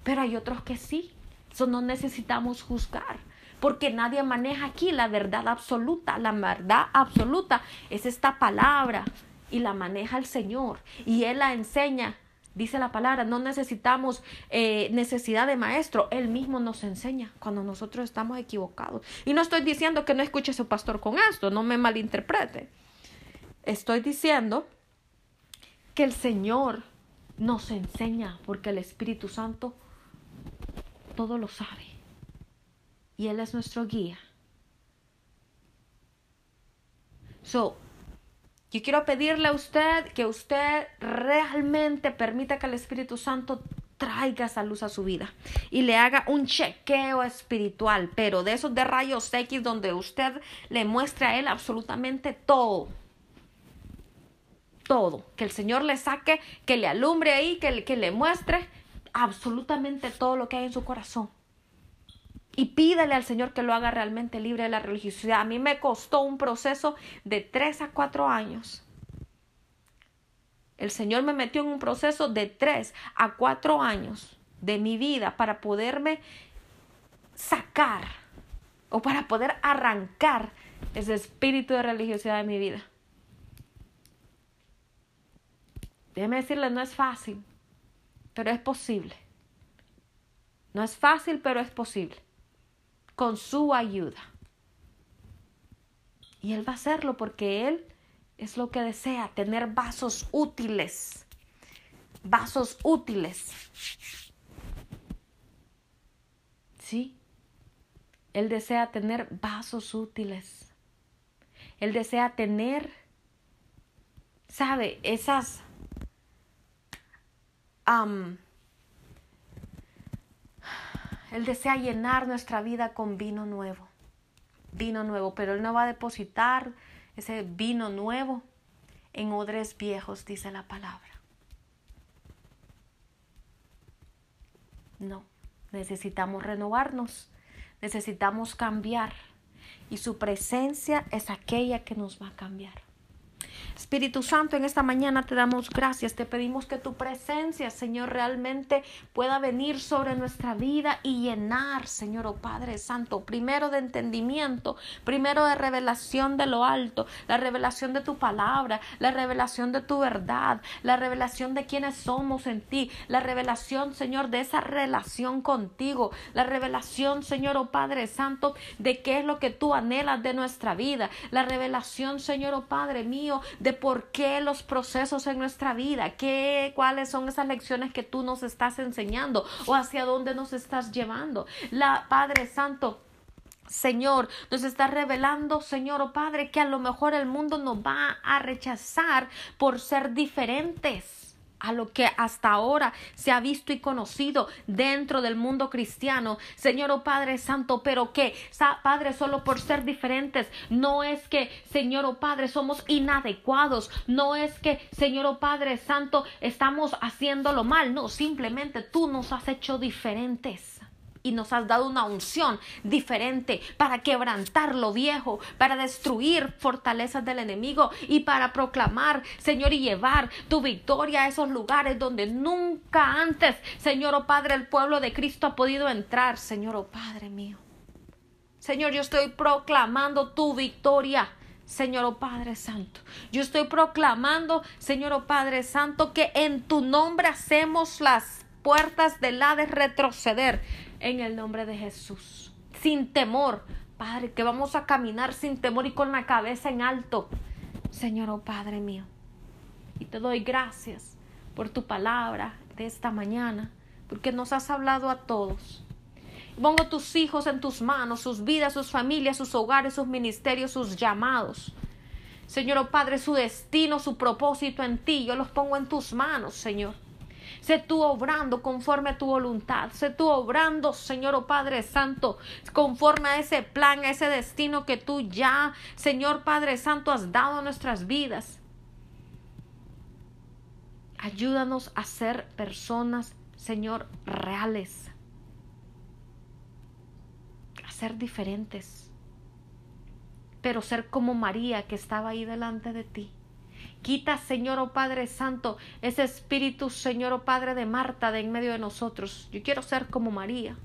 pero hay otros que sí. Eso no necesitamos juzgar, porque nadie maneja aquí la verdad absoluta. La verdad absoluta es esta palabra y la maneja el Señor y Él la enseña. Dice la palabra, no necesitamos eh, necesidad de maestro, Él mismo nos enseña cuando nosotros estamos equivocados. Y no estoy diciendo que no escuche a su pastor con esto, no me malinterprete estoy diciendo que el Señor nos enseña porque el Espíritu Santo todo lo sabe y Él es nuestro guía. So, yo quiero pedirle a usted que usted realmente permita que el Espíritu Santo traiga esa luz a su vida y le haga un chequeo espiritual, pero de esos de rayos X donde usted le muestre a él absolutamente todo todo, que el Señor le saque, que le alumbre ahí, que, que le muestre absolutamente todo lo que hay en su corazón. Y pídale al Señor que lo haga realmente libre de la religiosidad. A mí me costó un proceso de tres a cuatro años. El Señor me metió en un proceso de tres a cuatro años de mi vida para poderme sacar o para poder arrancar ese espíritu de religiosidad de mi vida. Déjeme decirle, no es fácil, pero es posible. No es fácil, pero es posible. Con su ayuda. Y Él va a hacerlo porque Él es lo que desea, tener vasos útiles. Vasos útiles. ¿Sí? Él desea tener vasos útiles. Él desea tener, sabe, esas... él desea llenar nuestra vida con vino nuevo. Vino nuevo, pero Él no va a depositar ese vino nuevo en odres viejos, dice la palabra. No, necesitamos renovarnos, necesitamos cambiar y su presencia es aquella que nos va a cambiar. Espíritu Santo, en esta mañana te damos gracias, te pedimos que tu presencia, Señor, realmente pueda venir sobre nuestra vida y llenar, Señor, oh Padre Santo, primero de entendimiento, primero de revelación de lo alto, la revelación de tu palabra, la revelación de tu verdad, la revelación de quiénes somos en ti, la revelación, Señor, de esa relación contigo, la revelación, Señor, oh Padre Santo, de qué es lo que tú anhelas de nuestra vida, la revelación, Señor, oh Padre mío, de por qué los procesos en nuestra vida, qué, cuáles son esas lecciones que tú nos estás enseñando o hacia dónde nos estás llevando. La Padre Santo, Señor, nos está revelando, Señor o Padre, que a lo mejor el mundo nos va a rechazar por ser diferentes a lo que hasta ahora se ha visto y conocido dentro del mundo cristiano. Señor o oh Padre Santo, pero que, Padre, solo por ser diferentes, no es que, Señor o oh Padre, somos inadecuados, no es que, Señor o oh Padre Santo, estamos haciéndolo mal, no, simplemente tú nos has hecho diferentes y nos has dado una unción diferente para quebrantar lo viejo, para destruir fortalezas del enemigo y para proclamar, Señor, y llevar tu victoria a esos lugares donde nunca antes, Señor, oh Padre, el pueblo de Cristo ha podido entrar, Señor, oh Padre mío. Señor, yo estoy proclamando tu victoria. Señor oh Padre Santo. Yo estoy proclamando, Señor oh Padre Santo, que en tu nombre hacemos las puertas del Hades retroceder en el nombre de Jesús. Sin temor, Padre, que vamos a caminar sin temor y con la cabeza en alto. Señor, oh Padre mío. Y te doy gracias por tu palabra de esta mañana, porque nos has hablado a todos. Pongo tus hijos en tus manos, sus vidas, sus familias, sus hogares, sus ministerios, sus llamados. Señor, oh Padre, su destino, su propósito en ti, yo los pongo en tus manos, Señor. Sé tú obrando conforme a tu voluntad. Sé tú obrando, Señor o oh Padre Santo, conforme a ese plan, a ese destino que tú ya, Señor Padre Santo, has dado a nuestras vidas. Ayúdanos a ser personas, Señor, reales. A ser diferentes. Pero ser como María que estaba ahí delante de ti Quita, Señor, oh Padre Santo, ese espíritu, Señor, oh Padre de Marta, de en medio de nosotros. Yo quiero ser como María,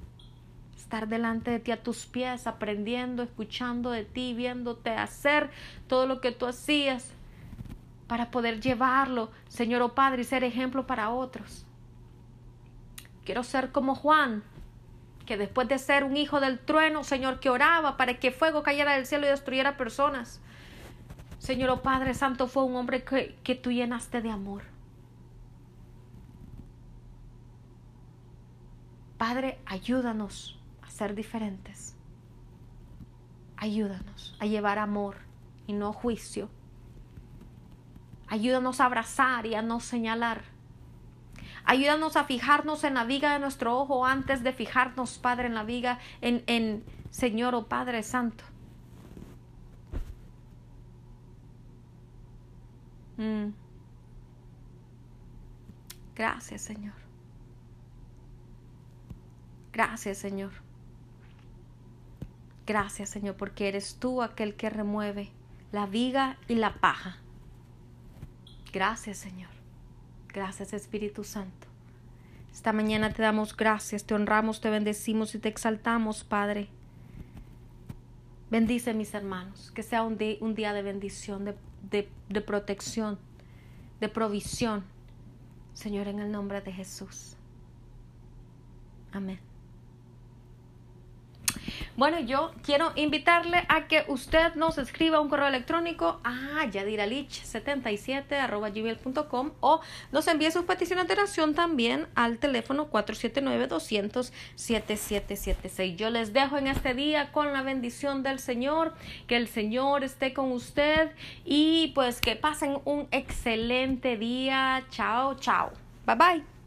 estar delante de ti a tus pies, aprendiendo, escuchando de ti, viéndote hacer todo lo que tú hacías para poder llevarlo, Señor, oh Padre, y ser ejemplo para otros. Quiero ser como Juan, que después de ser un hijo del trueno, Señor, que oraba para que fuego cayera del cielo y destruyera personas, Señor oh Padre Santo, fue un hombre que, que tú llenaste de amor. Padre, ayúdanos a ser diferentes. Ayúdanos a llevar amor y no juicio. Ayúdanos a abrazar y a no señalar. Ayúdanos a fijarnos en la viga de nuestro ojo antes de fijarnos, Padre, en la viga, en, en Señor o oh Padre Santo. Mm. Gracias, Señor. Gracias, Señor. Gracias, Señor, porque eres tú aquel que remueve la viga y la paja. Gracias, Señor. Gracias, Espíritu Santo. Esta mañana te damos gracias, te honramos, te bendecimos y te exaltamos, Padre. Bendice mis hermanos, que sea un, día de bendición, de de, protección, de provisión. Señor, en el nombre de Jesús. Amén. Bueno, yo quiero invitarle a que usted nos escriba un correo electrónico a yadiralich77 arroba gmail.com o nos envíe sus peticiones de oración también al teléfono 479 200 7776. Yo les dejo en este día con la bendición del Señor, que el Señor esté con usted y pues que pasen un excelente día. Chao, chao. Bye bye.